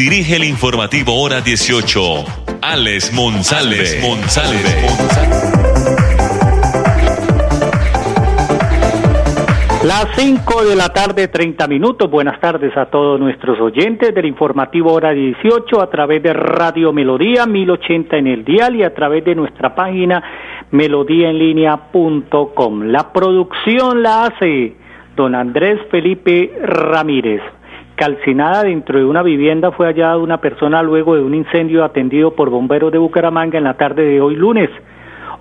dirige el informativo Hora 18, Alex Monsalve. Las 5 de la tarde, 30 minutos. Buenas tardes a todos nuestros oyentes del informativo Hora 18 a través de Radio Melodía 1080 en el dial y a través de nuestra página melodíaenlínea.com. La producción la hace don Andrés Felipe Ramírez. Calcinada dentro de una vivienda fue hallada una persona luego de un incendio atendido por bomberos de Bucaramanga en la tarde de hoy lunes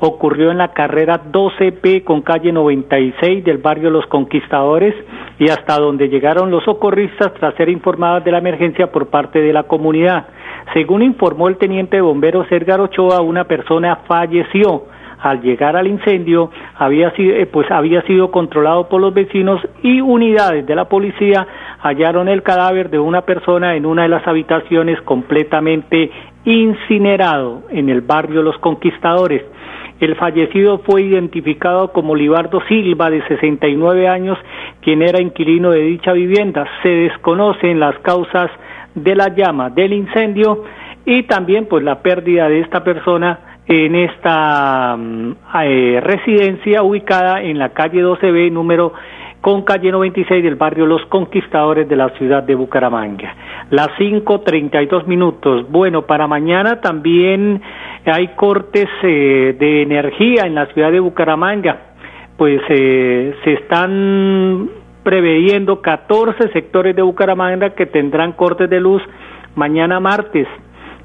ocurrió en la carrera 12P con calle 96 del barrio Los Conquistadores y hasta donde llegaron los socorristas tras ser informadas de la emergencia por parte de la comunidad. Según informó el teniente de bomberos Edgar Ochoa, una persona falleció. Al llegar al incendio, había sido, eh, pues había sido controlado por los vecinos y unidades de la policía hallaron el cadáver de una persona en una de las habitaciones completamente incinerado en el barrio Los Conquistadores. El fallecido fue identificado como Libardo Silva, de 69 años, quien era inquilino de dicha vivienda. Se desconocen las causas de la llama, del incendio y también pues la pérdida de esta persona en esta mm, eh, residencia ubicada en la calle 12B número con calle 96 del barrio Los Conquistadores de la ciudad de Bucaramanga. Las 5.32 minutos. Bueno, para mañana también hay cortes eh, de energía en la ciudad de Bucaramanga. Pues eh, se están preveyendo 14 sectores de Bucaramanga que tendrán cortes de luz mañana martes.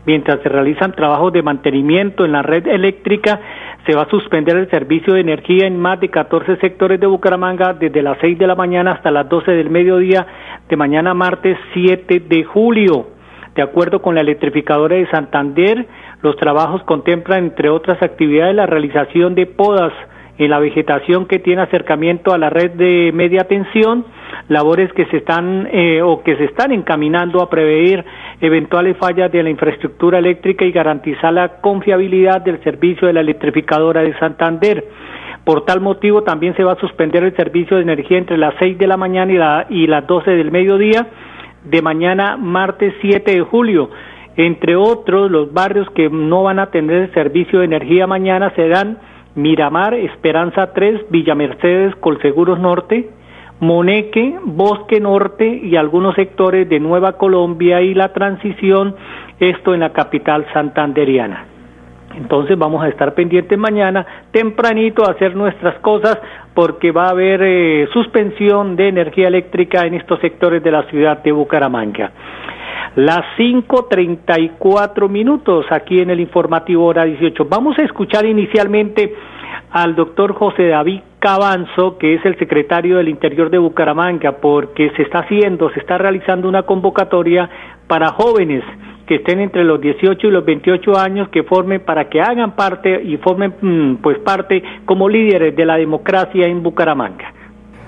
Mientras se realizan trabajos de mantenimiento en la red eléctrica, se va a suspender el servicio de energía en más de 14 sectores de Bucaramanga desde las 6 de la mañana hasta las 12 del mediodía de mañana martes 7 de julio. De acuerdo con la electrificadora de Santander, los trabajos contemplan, entre otras actividades, la realización de podas en la vegetación que tiene acercamiento a la red de media tensión, labores que se están eh, o que se están encaminando a prever eventuales fallas de la infraestructura eléctrica y garantizar la confiabilidad del servicio de la electrificadora de Santander. Por tal motivo también se va a suspender el servicio de energía entre las 6 de la mañana y, la, y las 12 del mediodía de mañana martes 7 de julio. Entre otros, los barrios que no van a tener servicio de energía mañana serán Miramar, Esperanza 3, Villa Mercedes, Colseguros Norte, Moneque, Bosque Norte y algunos sectores de Nueva Colombia y la transición, esto en la capital santanderiana. Entonces vamos a estar pendientes mañana tempranito a hacer nuestras cosas porque va a haber eh, suspensión de energía eléctrica en estos sectores de la ciudad de Bucaramanga. Las 5.34 minutos aquí en el informativo hora 18. Vamos a escuchar inicialmente al doctor José David Cabanzo, que es el secretario del Interior de Bucaramanga, porque se está haciendo, se está realizando una convocatoria para jóvenes que estén entre los 18 y los 28 años que formen para que hagan parte y formen mm, pues parte como líderes de la democracia en Bucaramanga.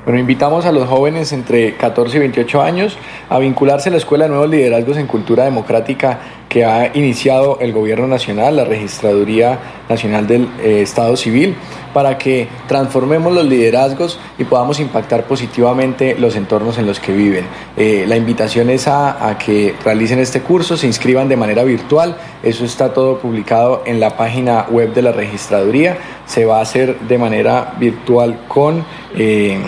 Bueno, invitamos a los jóvenes entre 14 y 28 años a vincularse a la Escuela de Nuevos Liderazgos en Cultura Democrática que ha iniciado el Gobierno Nacional, la Registraduría Nacional del eh, Estado Civil, para que transformemos los liderazgos y podamos impactar positivamente los entornos en los que viven. Eh, la invitación es a, que realicen este curso, se inscriban de manera virtual, eso está todo publicado en la página web de la Registraduría, se va a hacer de manera virtual con... Eh,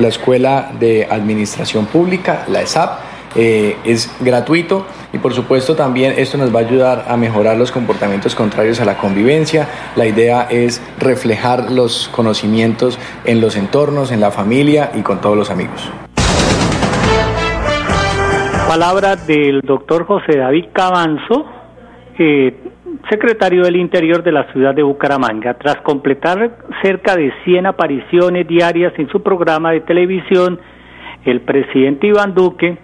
la Escuela de Administración Pública, la ESAP. Eh, es gratuito y por supuesto también esto nos va a ayudar a mejorar los comportamientos contrarios a la convivencia. La idea es reflejar los conocimientos en los entornos, en la familia y con todos los amigos. Palabra del doctor José David Cabanzo, eh, secretario del Interior de la ciudad de Bucaramanga, tras completar cerca de 100 apariciones diarias en su programa de televisión, el presidente Iván Duque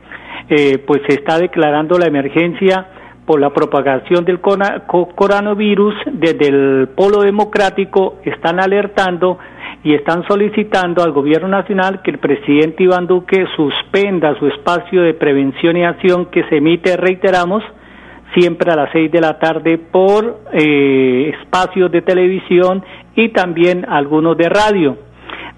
eh, pues está declarando la emergencia por la propagación del coronavirus desde el Polo Democrático están alertando y están solicitando al gobierno nacional que el presidente Iván Duque suspenda su espacio de prevención y acción que se emite, reiteramos, siempre a las seis de la tarde por eh, espacios de televisión y también algunos de radio.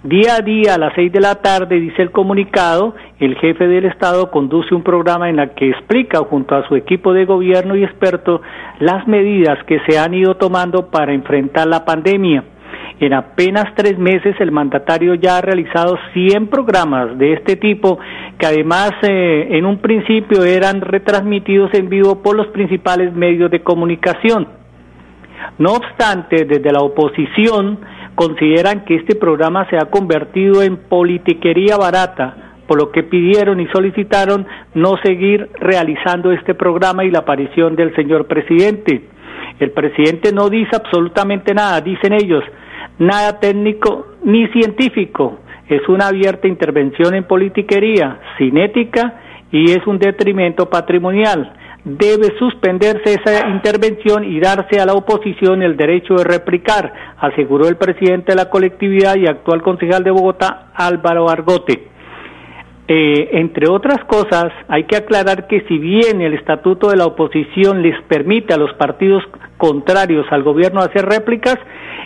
Día a día a las seis de la tarde, dice el comunicado, el jefe del Estado conduce un programa en el que explica junto a su equipo de gobierno y expertos las medidas que se han ido tomando para enfrentar la pandemia. En apenas tres meses el mandatario ya ha realizado 100 programas de este tipo que además eh, en un principio eran retransmitidos en vivo por los principales medios de comunicación. No obstante, desde la oposición consideran que este programa se ha convertido en politiquería barata, por lo que pidieron y solicitaron no seguir realizando este programa y la aparición del señor presidente. El presidente no dice absolutamente nada, dicen ellos, nada técnico ni científico. Es una abierta intervención en politiquería, cinética y es un detrimento patrimonial debe suspenderse esa intervención y darse a la oposición el derecho de replicar, aseguró el presidente de la colectividad y actual concejal de Bogotá, Álvaro Argote. Eh, entre otras cosas, hay que aclarar que si bien el estatuto de la oposición les permite a los partidos contrarios al gobierno hacer réplicas,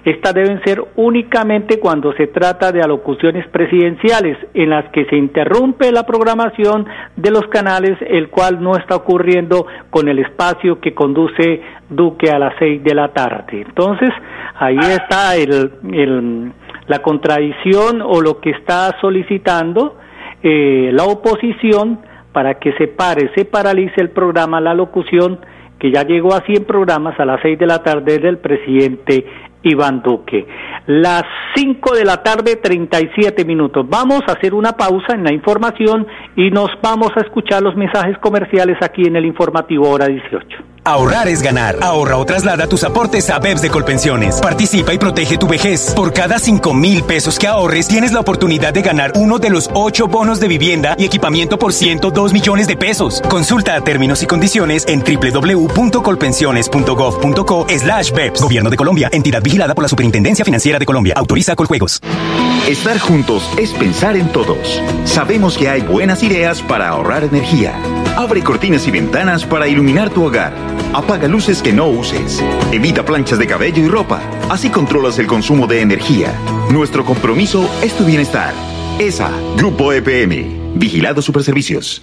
estas deben ser únicamente cuando se trata de alocuciones presidenciales, en las que se interrumpe la programación de los canales, el cual no está ocurriendo con el espacio que conduce Duque a las seis de la tarde. Entonces, ahí está la contradicción o lo que está solicitando eh, la oposición para que se pare, se paralice el programa, la locución, que ya llegó a 100 programas a las 6 de la tarde del presidente Iván Duque. Las 5 de la tarde, 37 minutos. Vamos a hacer una pausa en la información y nos vamos a escuchar los mensajes comerciales aquí en el informativo hora 18. Ahorrar es ganar. Ahorra o traslada tus aportes a BEPS de Colpensiones. Participa y protege tu vejez. Por cada 5 mil pesos que ahorres, tienes la oportunidad de ganar uno de los 8 bonos de vivienda y equipamiento por 102 millones de pesos. Consulta términos y condiciones en www.colpensiones.gov.co slash BEPS. Gobierno de Colombia. Entidad vigilada por la Superintendencia Financiera de Colombia. Autoriza Coljuegos. Estar juntos es pensar en todos. Sabemos que hay buenas ideas para ahorrar energía. Abre cortinas y ventanas para iluminar tu hogar. Apaga luces que no uses. Evita planchas de cabello y ropa. Así controlas el consumo de energía. Nuestro compromiso es tu bienestar. ESA, Grupo EPM. Vigilado Superservicios.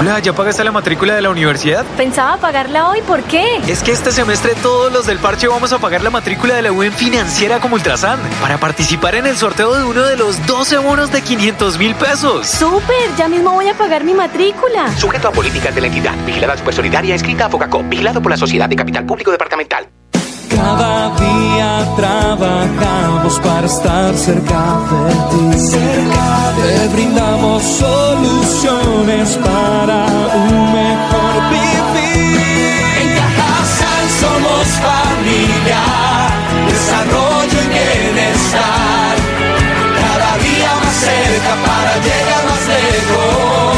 Paula, ¿ya pagaste la matrícula de la universidad? Pensaba pagarla hoy, ¿por qué? Es que este semestre todos los del parche vamos a pagar la matrícula de la UN financiera como Ultrasan para participar en el sorteo de uno de los 12 bonos de 500 mil pesos. ¡Súper! Ya mismo voy a pagar mi matrícula. Sujeto a políticas de la entidad. Vigilada Supersolidaria, escrita a Focacop. Vigilado por la Sociedad de Capital Público Departamental. Cada día trabajamos para estar cerca de ti. Cerca de Te brindamos soluciones para un mejor vivir. En Cajasal somos familia, desarrollo y bienestar. Cada día más cerca para llegar más lejos.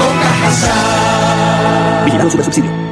Con Cajasal. Vigilado sobre subsidio.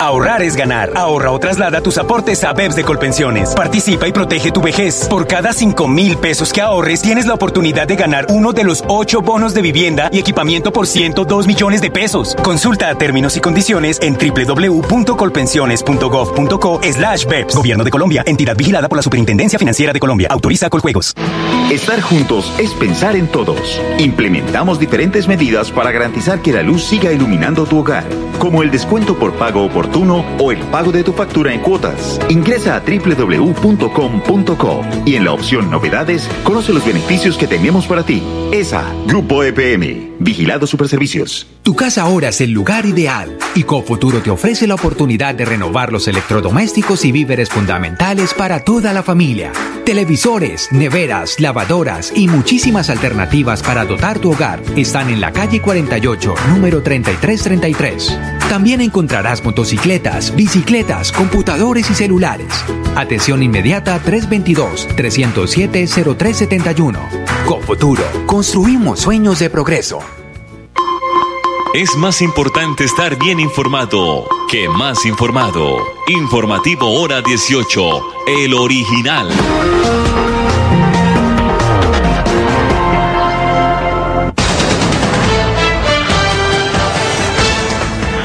Ahorrar es ganar. Ahorra o traslada tus aportes a BEPS de Colpensiones. Participa y protege tu vejez. Por cada 5 mil pesos que ahorres, tienes la oportunidad de ganar uno de los 8 bonos de vivienda y equipamiento por 102 millones de pesos. Consulta términos y condiciones en www.colpensiones.gov.co slash BEPS. Gobierno de Colombia. Entidad vigilada por la Superintendencia Financiera de Colombia. Autoriza Coljuegos. Estar juntos es pensar en todos. Implementamos diferentes medidas para garantizar que la luz siga iluminando tu hogar, como el descuento por pago oportuno o el pago de tu factura en cuotas. Ingresa a www.com.co y en la opción Novedades conoce los beneficios que tenemos para ti. ESA, Grupo EPM, Vigilado Superservicios. Tu casa ahora es el lugar ideal y Cofuturo te ofrece la oportunidad de renovar los electrodomésticos y víveres fundamentales para toda la familia. Televisores, neveras, lavadoras y muchísimas alternativas para dotar tu hogar están en la calle 48, número 3333. También encontrarás motocicletas, bicicletas, computadores y celulares. Atención inmediata 322-307-0371. Cofuturo, construimos sueños de progreso. Es más importante estar bien informado que más informado. Informativo Hora 18, el original.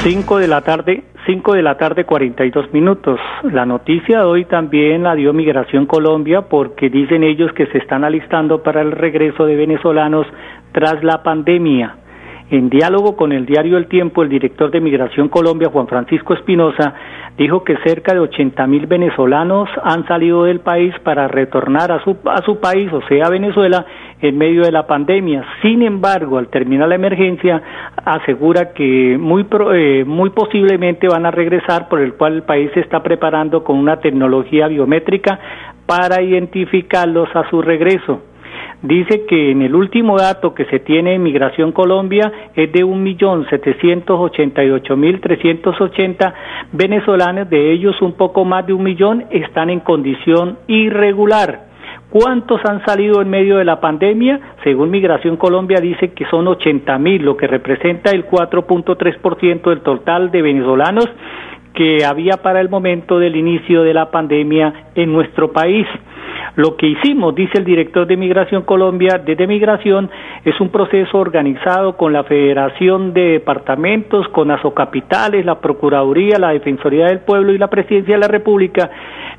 Cinco de la tarde, 5 de la tarde 42 minutos. La noticia de hoy también la dio Migración Colombia porque dicen ellos que se están alistando para el regreso de venezolanos tras la pandemia. En diálogo con el diario El Tiempo, el director de Migración Colombia, Juan Francisco Espinosa, dijo que cerca de 80 mil venezolanos han salido del país para retornar a su, a su país, o sea, Venezuela, en medio de la pandemia. Sin embargo, al terminar la emergencia, asegura que muy, eh, muy posiblemente van a regresar, por el cual el país se está preparando con una tecnología biométrica para identificarlos a su regreso dice que en el último dato que se tiene en Migración Colombia es de 1.788.380 venezolanos, de ellos un poco más de un millón están en condición irregular. ¿Cuántos han salido en medio de la pandemia? Según Migración Colombia dice que son 80.000, lo que representa el 4.3% del total de venezolanos que había para el momento del inicio de la pandemia en nuestro país. Lo que hicimos, dice el director de Migración Colombia, desde Migración, es un proceso organizado con la Federación de Departamentos, con Asocapitales, la Procuraduría, la Defensoría del Pueblo y la Presidencia de la República,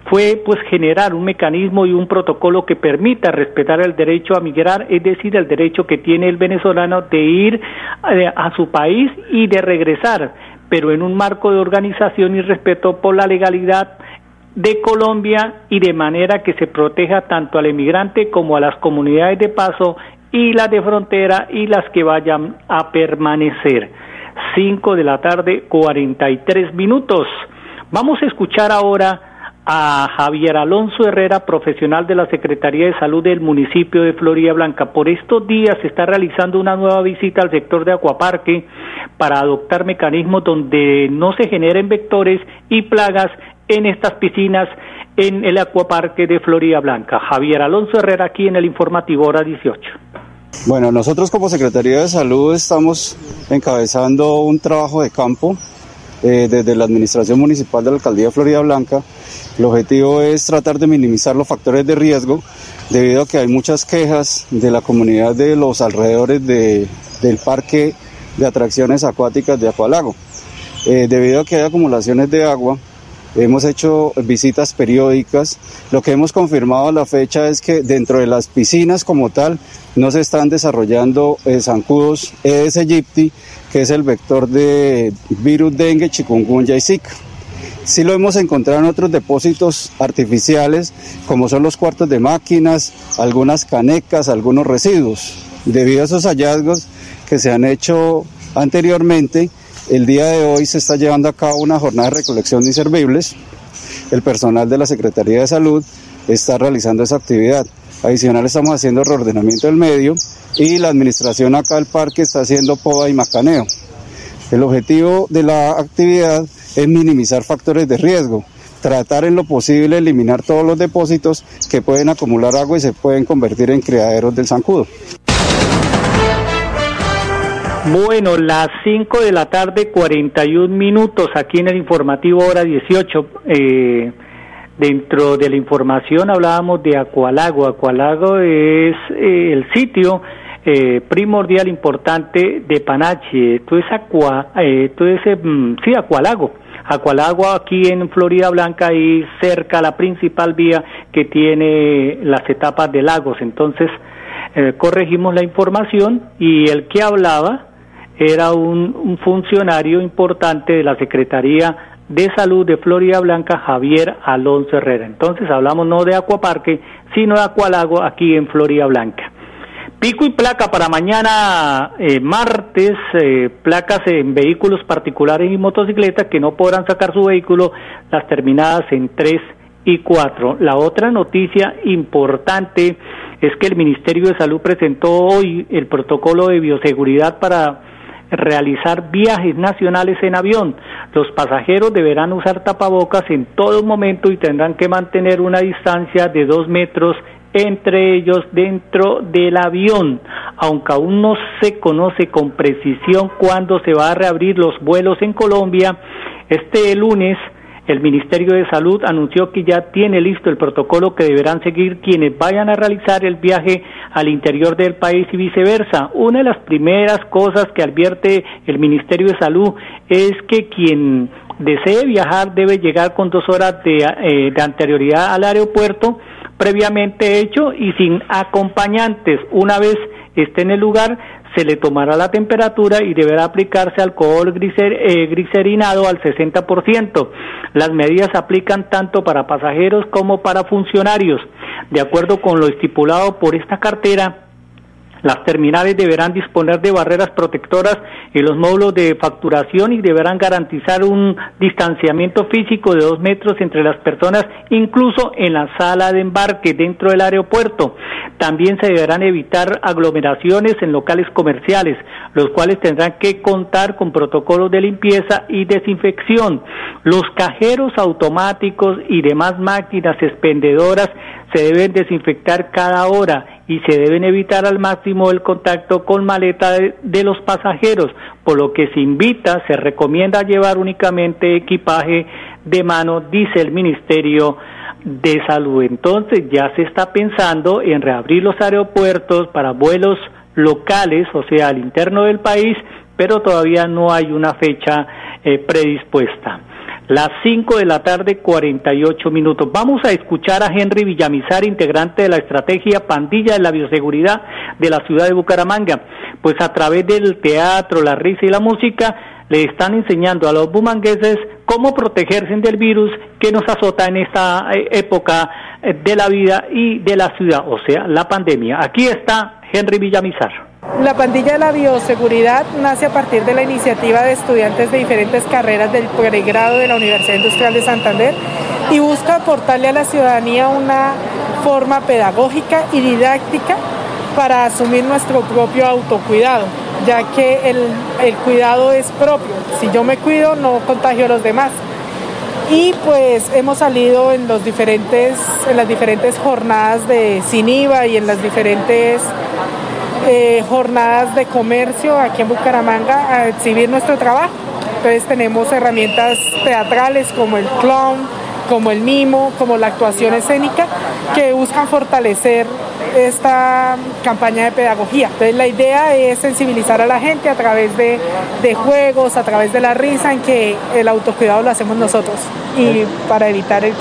fue pues generar un mecanismo y un protocolo que permita respetar el derecho a migrar, es decir, el derecho que tiene el venezolano de ir eh, a su país y de regresar, pero en un marco de organización y respeto por la legalidad de Colombia y de manera que se proteja tanto al emigrante como a las comunidades de paso y las de frontera y las que vayan a permanecer. 5 de la tarde, 43 minutos. Vamos a escuchar ahora a Javier Alonso Herrera, profesional de la Secretaría de Salud del municipio de Florida Blanca. Por estos días se está realizando una nueva visita al sector de Acuaparque para adoptar mecanismos donde no se generen vectores y plagas en estas piscinas en el acuaparque de Florida Blanca. Javier Alonso Herrera aquí en el informativo hora 18. Bueno, nosotros como Secretaría de Salud estamos encabezando un trabajo de campo eh, desde la Administración Municipal de la Alcaldía de Florida Blanca. El objetivo es tratar de minimizar los factores de riesgo debido a que hay muchas quejas de la comunidad de los alrededores de, del parque de atracciones acuáticas de Acualago. Eh, debido a que hay acumulaciones de agua, Hemos hecho visitas periódicas. Lo que hemos confirmado a la fecha es que dentro de las piscinas como tal no se están desarrollando eh, zancudos Aedes aegypti, que es el vector de virus dengue, chikungunya y zika. Sí lo hemos encontrado en otros depósitos artificiales, como son los cuartos de máquinas, algunas canecas, algunos residuos. Debido a esos hallazgos que se han hecho anteriormente, el día de hoy se está llevando a cabo una jornada de recolección de inservibles el personal de la Secretaría de Salud está realizando esa actividad. Adicional estamos haciendo reordenamiento del medio y la administración acá del parque está haciendo poda y macaneo. El objetivo de la actividad es minimizar factores de riesgo, tratar en lo posible eliminar todos los depósitos que pueden acumular agua y se pueden convertir en criaderos del zancudo. Bueno, las 5 de la tarde, 41 minutos aquí en el informativo hora 18. Eh, dentro de la información hablábamos de Acualago. Acualago es eh, el sitio eh, primordial importante de Panache. Esto es, Aqua, eh, esto es mm, sí, Acualago. Acualago aquí en Florida Blanca y cerca la principal vía que tiene las etapas de lagos. Entonces, eh, corregimos la información y el que hablaba era un, un funcionario importante de la Secretaría de Salud de Florida Blanca, Javier Alonso Herrera. Entonces hablamos no de Acuaparque, sino de Acualago aquí en Florida Blanca. Pico y placa para mañana eh, martes, eh, placas en vehículos particulares y motocicletas que no podrán sacar su vehículo, las terminadas en 3 y 4. La otra noticia importante es que el Ministerio de Salud presentó hoy el protocolo de bioseguridad para realizar viajes nacionales en avión. Los pasajeros deberán usar tapabocas en todo momento y tendrán que mantener una distancia de dos metros entre ellos dentro del avión, aunque aún no se conoce con precisión cuándo se va a reabrir los vuelos en Colombia. Este lunes el Ministerio de Salud anunció que ya tiene listo el protocolo que deberán seguir quienes vayan a realizar el viaje al interior del país y viceversa. Una de las primeras cosas que advierte el Ministerio de Salud es que quien desee viajar debe llegar con dos horas de, eh, de anterioridad al aeropuerto previamente hecho y sin acompañantes. Una vez esté en el lugar, se le tomará la temperatura y deberá aplicarse alcohol eh, glicerinado al 60%. Las medidas se aplican tanto para pasajeros como para funcionarios. De acuerdo con lo estipulado por esta cartera, las terminales deberán disponer de barreras protectoras en los módulos de facturación y deberán garantizar un distanciamiento físico de dos metros entre las personas, incluso en la sala de embarque dentro del aeropuerto. También se deberán evitar aglomeraciones en locales comerciales, los cuales tendrán que contar con protocolos de limpieza y desinfección. Los cajeros automáticos y demás máquinas expendedoras se deben desinfectar cada hora y se deben evitar al máximo el contacto con maleta de, los pasajeros, por lo que se invita, se recomienda llevar únicamente equipaje de mano, dice el Ministerio de Salud. Entonces ya se está pensando en reabrir los aeropuertos para vuelos locales, o sea, al interno del país, pero todavía no hay una fecha eh, predispuesta. Las 5 de la tarde, 48 minutos. Vamos a escuchar a Henry Villamizar, integrante de la estrategia Pandilla de la Bioseguridad de la ciudad de Bucaramanga. Pues a través del teatro, la risa y la música, le están enseñando a los bumangueses cómo protegerse del virus que nos azota en esta eh, época eh, de la vida y de la ciudad, o sea, la pandemia. Aquí está Henry Villamizar. La pandilla de la bioseguridad nace a partir de la iniciativa de estudiantes de diferentes carreras del pregrado de la Universidad Industrial de Santander y busca aportarle a la ciudadanía una forma pedagógica y didáctica para asumir nuestro propio autocuidado, ya que el, el cuidado es propio. Si yo me cuido, no contagio a los demás y pues hemos salido en los diferentes en las diferentes jornadas de sin IVA y en las diferentes eh, jornadas de comercio aquí en Bucaramanga a exhibir nuestro trabajo. Entonces tenemos herramientas teatrales como el clown, como el mimo, como la actuación escénica, que buscan fortalecer esta campaña de pedagogía. Entonces la idea es sensibilizar a la gente a través de, juegos, a través de la risa, en que el autocuidado lo hacemos nosotros y para evitar el,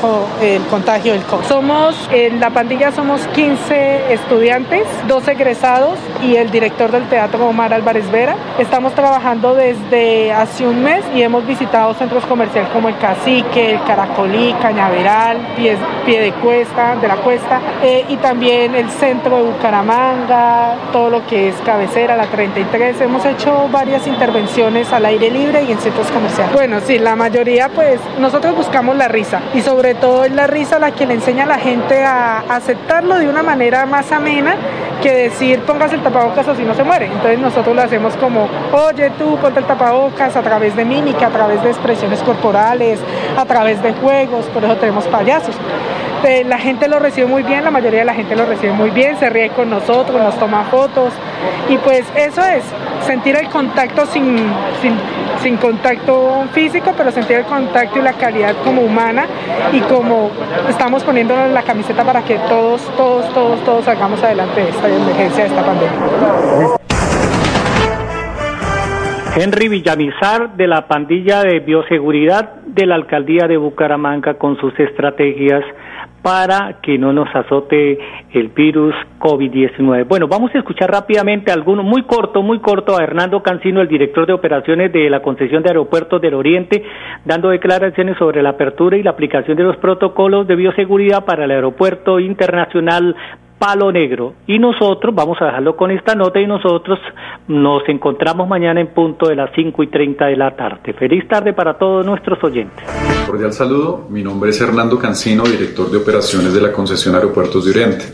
el contagio del COVID. Somos, en la pandilla somos 15 estudiantes, dos egresados y el director del teatro Omar Álvarez Vera. Estamos trabajando desde hace un mes y hemos visitado centros comerciales como el Cacique, el Caracolí, Cañaveral, Pie, Pie de Cuesta, de la Cuesta eh, y también el centro de Bucaramanga, todo lo que es cabecera, la 33. Hemos hecho varias intervenciones al aire libre y en centros comerciales. Bueno, sí, la mayoría pues nosotros buscamos la risa y sobre todo es la risa la que le enseña a la gente a aceptarlo de una manera más amena que decir póngase el tapabocas o si no se muere. Entonces nosotros lo hacemos como, oye tú ponte el tapabocas a través de mímica, a través de expresiones corporales, a través de juegos, por eso tenemos payasos. Eh, la gente lo recibe muy bien, la mayoría de la gente lo recibe muy bien, se ríe con nosotros, nos toma fotos y pues eso es, sentir el contacto sin, sin, sin contacto físico, pero sentir el contacto y la calidad como humana y como estamos poniéndonos la camiseta para que todos, todos, todos, todos salgamos adelante de esta emergencia, de esta pandemia. Henry Villamizar de la pandilla de bioseguridad de la alcaldía de Bucaramanga con sus estrategias para que no nos azote el virus COVID-19. Bueno, vamos a escuchar rápidamente alguno, muy corto, muy corto, a Hernando Cancino, el director de operaciones de la concesión de aeropuertos del Oriente, dando declaraciones sobre la apertura y la aplicación de los protocolos de bioseguridad para el aeropuerto internacional Palo Negro. Y nosotros, vamos a dejarlo con esta nota y nosotros nos encontramos mañana en punto de las 5 y 30 de la tarde. Feliz tarde para todos nuestros oyentes. Cordial saludo, mi nombre es Hernando Cancino, director de operaciones de la concesión Aeropuertos de Oriente.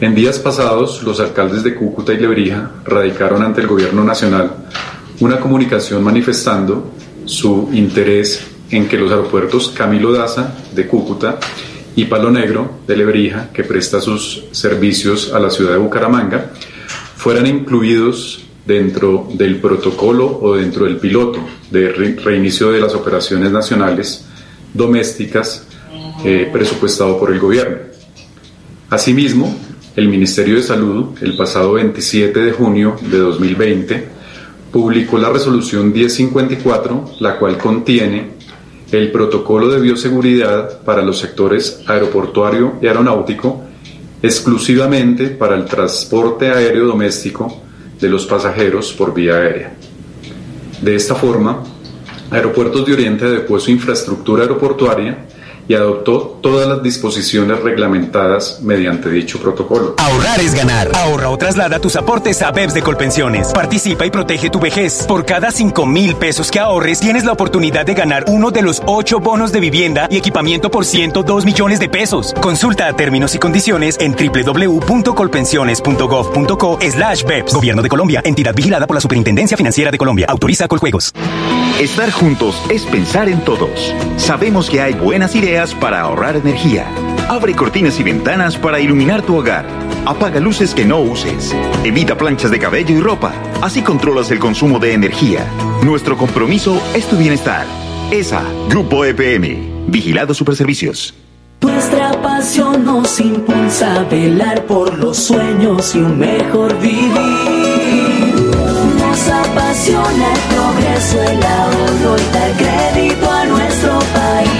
En días pasados, los alcaldes de Cúcuta y Lebrija radicaron ante el gobierno nacional una comunicación manifestando su interés en que los aeropuertos Camilo Daza de Cúcuta y Palo Negro de Lebrija, que presta sus servicios a la ciudad de Bucaramanga, fueran incluidos dentro del protocolo o dentro del piloto de reinicio de las operaciones nacionales domésticas eh, presupuestado por el gobierno. Asimismo, el Ministerio de Salud, el pasado 27 de junio de 2020, publicó la resolución 1054, la cual contiene el protocolo de bioseguridad para los sectores aeroportuario y aeronáutico exclusivamente para el transporte aéreo doméstico de los pasajeros por vía aérea. De esta forma, Aeropuertos de Oriente adecuó su infraestructura aeroportuaria y adoptó todas las disposiciones reglamentadas mediante dicho protocolo. Ahorrar es ganar. Ahorra o traslada tus aportes a BEPS de Colpensiones. Participa y protege tu vejez. Por cada 5 mil pesos que ahorres, tienes la oportunidad de ganar uno de los 8 bonos de vivienda y equipamiento por 102 millones de pesos. Consulta términos y condiciones en www.colpensiones.gov.co slash BEPS. Gobierno de Colombia. Entidad vigilada por la Superintendencia Financiera de Colombia. Autoriza Coljuegos. Estar juntos es pensar en todos. Sabemos que hay buenas ideas para ahorrar energía. Abre cortinas y ventanas para iluminar tu hogar. Apaga luces que no uses. Evita planchas de cabello y ropa. Así controlas el consumo de energía. Nuestro compromiso es tu bienestar. ESA, Grupo EPM. Vigilado Superservicios. Nuestra pasión nos impulsa a velar por los sueños y un mejor vivir. Nos apasiona el progreso, el ahorro y dar crédito a nuestro país.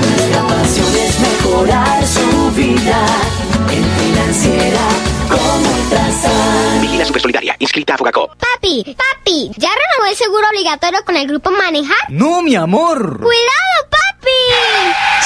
Nuestra pasión es mejorar su vida en financiera como Ultrasan. Vigila Supersolidaria, inscrita a Fogacop. Papi, papi, ¿ya renovó el seguro obligatorio con el grupo Manejar? No, mi amor. ¡Cuidado, papi!